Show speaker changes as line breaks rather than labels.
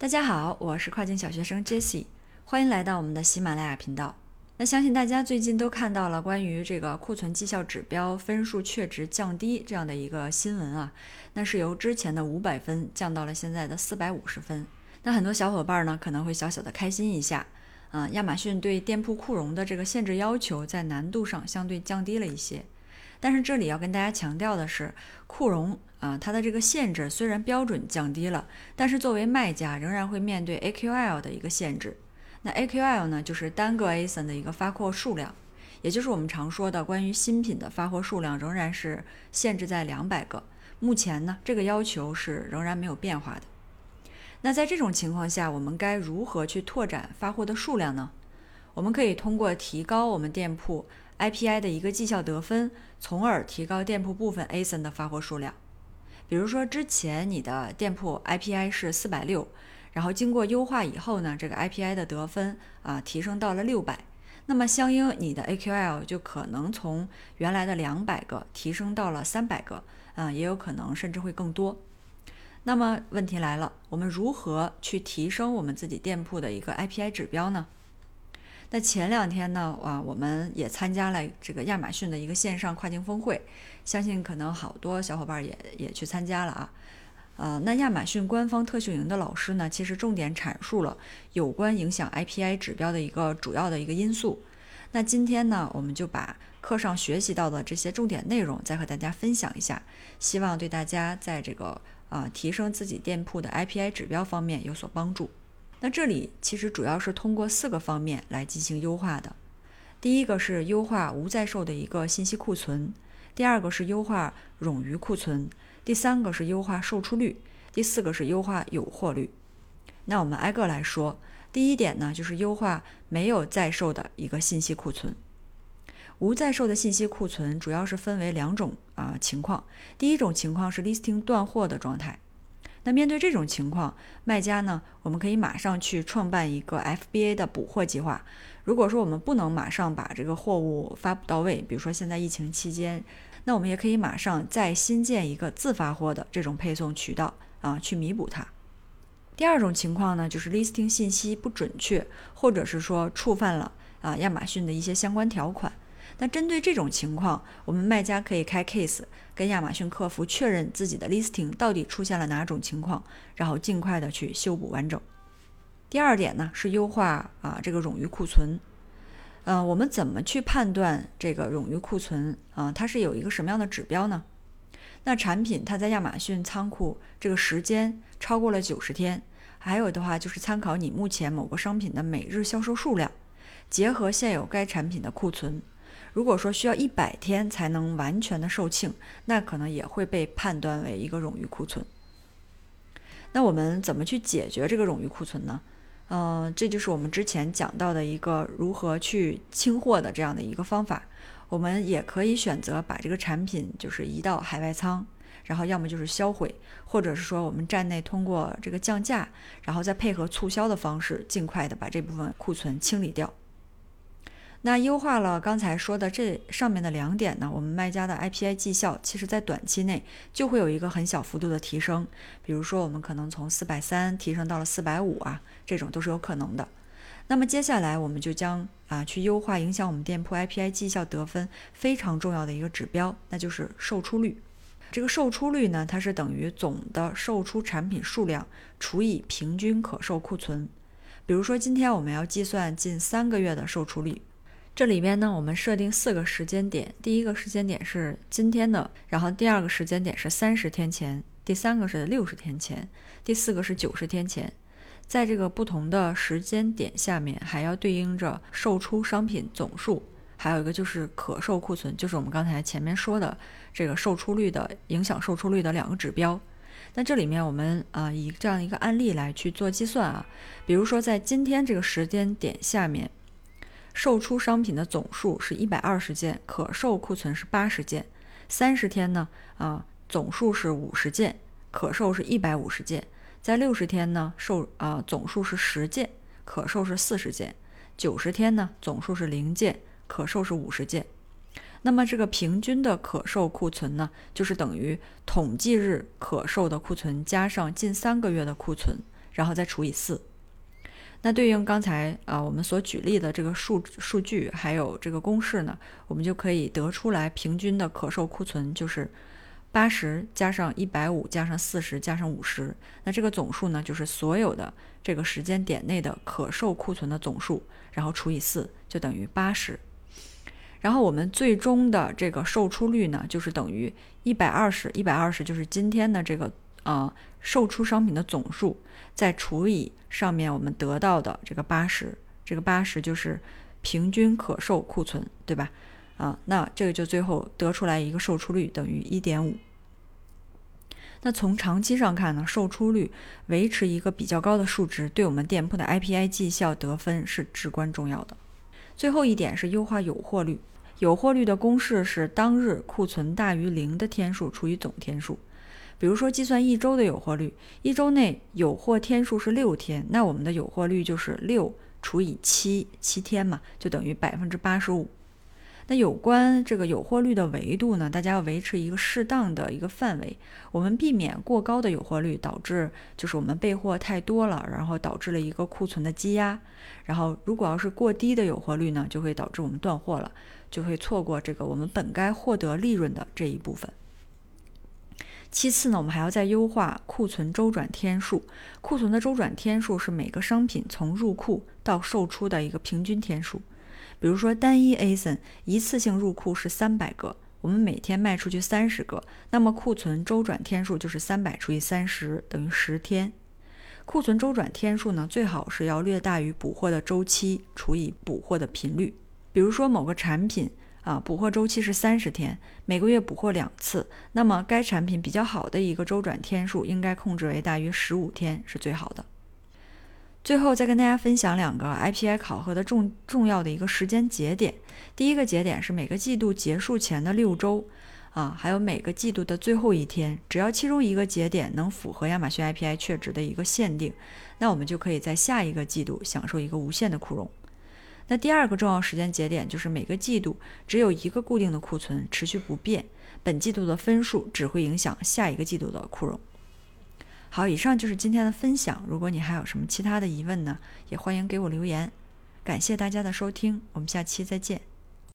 大家好，我是跨境小学生 Jessie，欢迎来到我们的喜马拉雅频道。那相信大家最近都看到了关于这个库存绩效指标分数确值降低这样的一个新闻啊，那是由之前的五百分降到了现在的四百五十分。那很多小伙伴呢可能会小小的开心一下，啊，亚马逊对店铺库容的这个限制要求在难度上相对降低了一些。但是这里要跟大家强调的是，库容啊，它的这个限制虽然标准降低了，但是作为卖家仍然会面对 AQL 的一个限制。那 AQL 呢，就是单个 ASIN 的一个发货数量，也就是我们常说的关于新品的发货数量仍然是限制在两百个。目前呢，这个要求是仍然没有变化的。那在这种情况下，我们该如何去拓展发货的数量呢？我们可以通过提高我们店铺。IPI 的一个绩效得分，从而提高店铺部分 ASIN 的发货数量。比如说，之前你的店铺 IPI 是四百六，然后经过优化以后呢，这个 IPI 的得分啊提升到了六百，那么相应你的 AQL 就可能从原来的两百个提升到了三百个，啊，也有可能甚至会更多。那么问题来了，我们如何去提升我们自己店铺的一个 IPI 指标呢？那前两天呢，啊，我们也参加了这个亚马逊的一个线上跨境峰会，相信可能好多小伙伴也也去参加了啊。呃，那亚马逊官方特训营的老师呢，其实重点阐述了有关影响 IPI 指标的一个主要的一个因素。那今天呢，我们就把课上学习到的这些重点内容再和大家分享一下，希望对大家在这个啊提升自己店铺的 IPI 指标方面有所帮助。那这里其实主要是通过四个方面来进行优化的。第一个是优化无在售的一个信息库存，第二个是优化冗余库存，第三个是优化售出率，第四个是优化有货率。那我们挨个来说。第一点呢，就是优化没有在售的一个信息库存。无在售的信息库存主要是分为两种啊情况。第一种情况是 listing 断货的状态。那面对这种情况，卖家呢，我们可以马上去创办一个 FBA 的补货计划。如果说我们不能马上把这个货物发布到位，比如说现在疫情期间，那我们也可以马上再新建一个自发货的这种配送渠道啊，去弥补它。第二种情况呢，就是 listing 信息不准确，或者是说触犯了啊亚马逊的一些相关条款。那针对这种情况，我们卖家可以开 case 跟亚马逊客服确认自己的 listing 到底出现了哪种情况，然后尽快的去修补完整。第二点呢是优化啊这个冗余库存。嗯，我们怎么去判断这个冗余库存啊？它是有一个什么样的指标呢？那产品它在亚马逊仓库这个时间超过了九十天，还有的话就是参考你目前某个商品的每日销售数量，结合现有该产品的库存。如果说需要一百天才能完全的售罄，那可能也会被判断为一个冗余库存。那我们怎么去解决这个冗余库存呢？嗯，这就是我们之前讲到的一个如何去清货的这样的一个方法。我们也可以选择把这个产品就是移到海外仓，然后要么就是销毁，或者是说我们站内通过这个降价，然后再配合促销的方式，尽快的把这部分库存清理掉。那优化了刚才说的这上面的两点呢，我们卖家的 IPI 绩效其实在短期内就会有一个很小幅度的提升，比如说我们可能从四百三提升到了四百五啊，这种都是有可能的。那么接下来我们就将啊去优化影响我们店铺 IPI 绩效得分非常重要的一个指标，那就是售出率。这个售出率呢，它是等于总的售出产品数量除以平均可售库存。比如说今天我们要计算近三个月的售出率。这里边呢，我们设定四个时间点，第一个时间点是今天的，然后第二个时间点是三十天前，第三个是六十天前，第四个是九十天前。在这个不同的时间点下面，还要对应着售出商品总数，还有一个就是可售库存，就是我们刚才前面说的这个售出率的影响售出率的两个指标。那这里面我们啊以这样一个案例来去做计算啊，比如说在今天这个时间点下面。售出商品的总数是一百二十件，可售库存是八十件。三十天呢，啊，总数是五十件，可售是一百五十件。在六十天呢，售啊总数是十件，可售是四十件。九十天呢，总数是零件，可售是五十件。那么这个平均的可售库存呢，就是等于统计日可售的库存加上近三个月的库存，然后再除以四。那对应刚才啊我们所举例的这个数数据，还有这个公式呢，我们就可以得出来平均的可售库存就是八十加上一百五加上四十加上五十，那这个总数呢就是所有的这个时间点内的可售库存的总数，然后除以四就等于八十。然后我们最终的这个售出率呢，就是等于一百二十，一百二十就是今天的这个啊售出商品的总数，再除以上面我们得到的这个八十，这个八十就是平均可售库存，对吧？啊，那这个就最后得出来一个售出率等于一点五。那从长期上看呢，售出率维持一个比较高的数值，对我们店铺的 IPI 绩效得分是至关重要的。最后一点是优化有货率。有货率的公式是当日库存大于零的天数除以总天数。比如说，计算一周的有货率，一周内有货天数是六天，那我们的有货率就是六除以七，七天嘛，就等于百分之八十五。那有关这个有货率的维度呢，大家要维持一个适当的一个范围，我们避免过高的有货率导致就是我们备货太多了，然后导致了一个库存的积压。然后如果要是过低的有货率呢，就会导致我们断货了，就会错过这个我们本该获得利润的这一部分。其次呢，我们还要再优化库存周转天数。库存的周转天数是每个商品从入库到售出的一个平均天数。比如说，单一 ASIN 一次性入库是三百个，我们每天卖出去三十个，那么库存周转天数就是三百除以三十，等于十天。库存周转天数呢，最好是要略大于补货的周期除以补货的频率。比如说，某个产品。啊，补货周期是三十天，每个月补货两次，那么该产品比较好的一个周转天数应该控制为大约十五天是最好的。最后再跟大家分享两个 IPI 考核的重重要的一个时间节点，第一个节点是每个季度结束前的六周，啊，还有每个季度的最后一天，只要其中一个节点能符合亚马逊 IPI 确值的一个限定，那我们就可以在下一个季度享受一个无限的库容。那第二个重要时间节点就是每个季度只有一个固定的库存，持续不变。本季度的分数只会影响下一个季度的库容。好，以上就是今天的分享。如果你还有什么其他的疑问呢，也欢迎给我留言。感谢大家的收听，我们下期再见。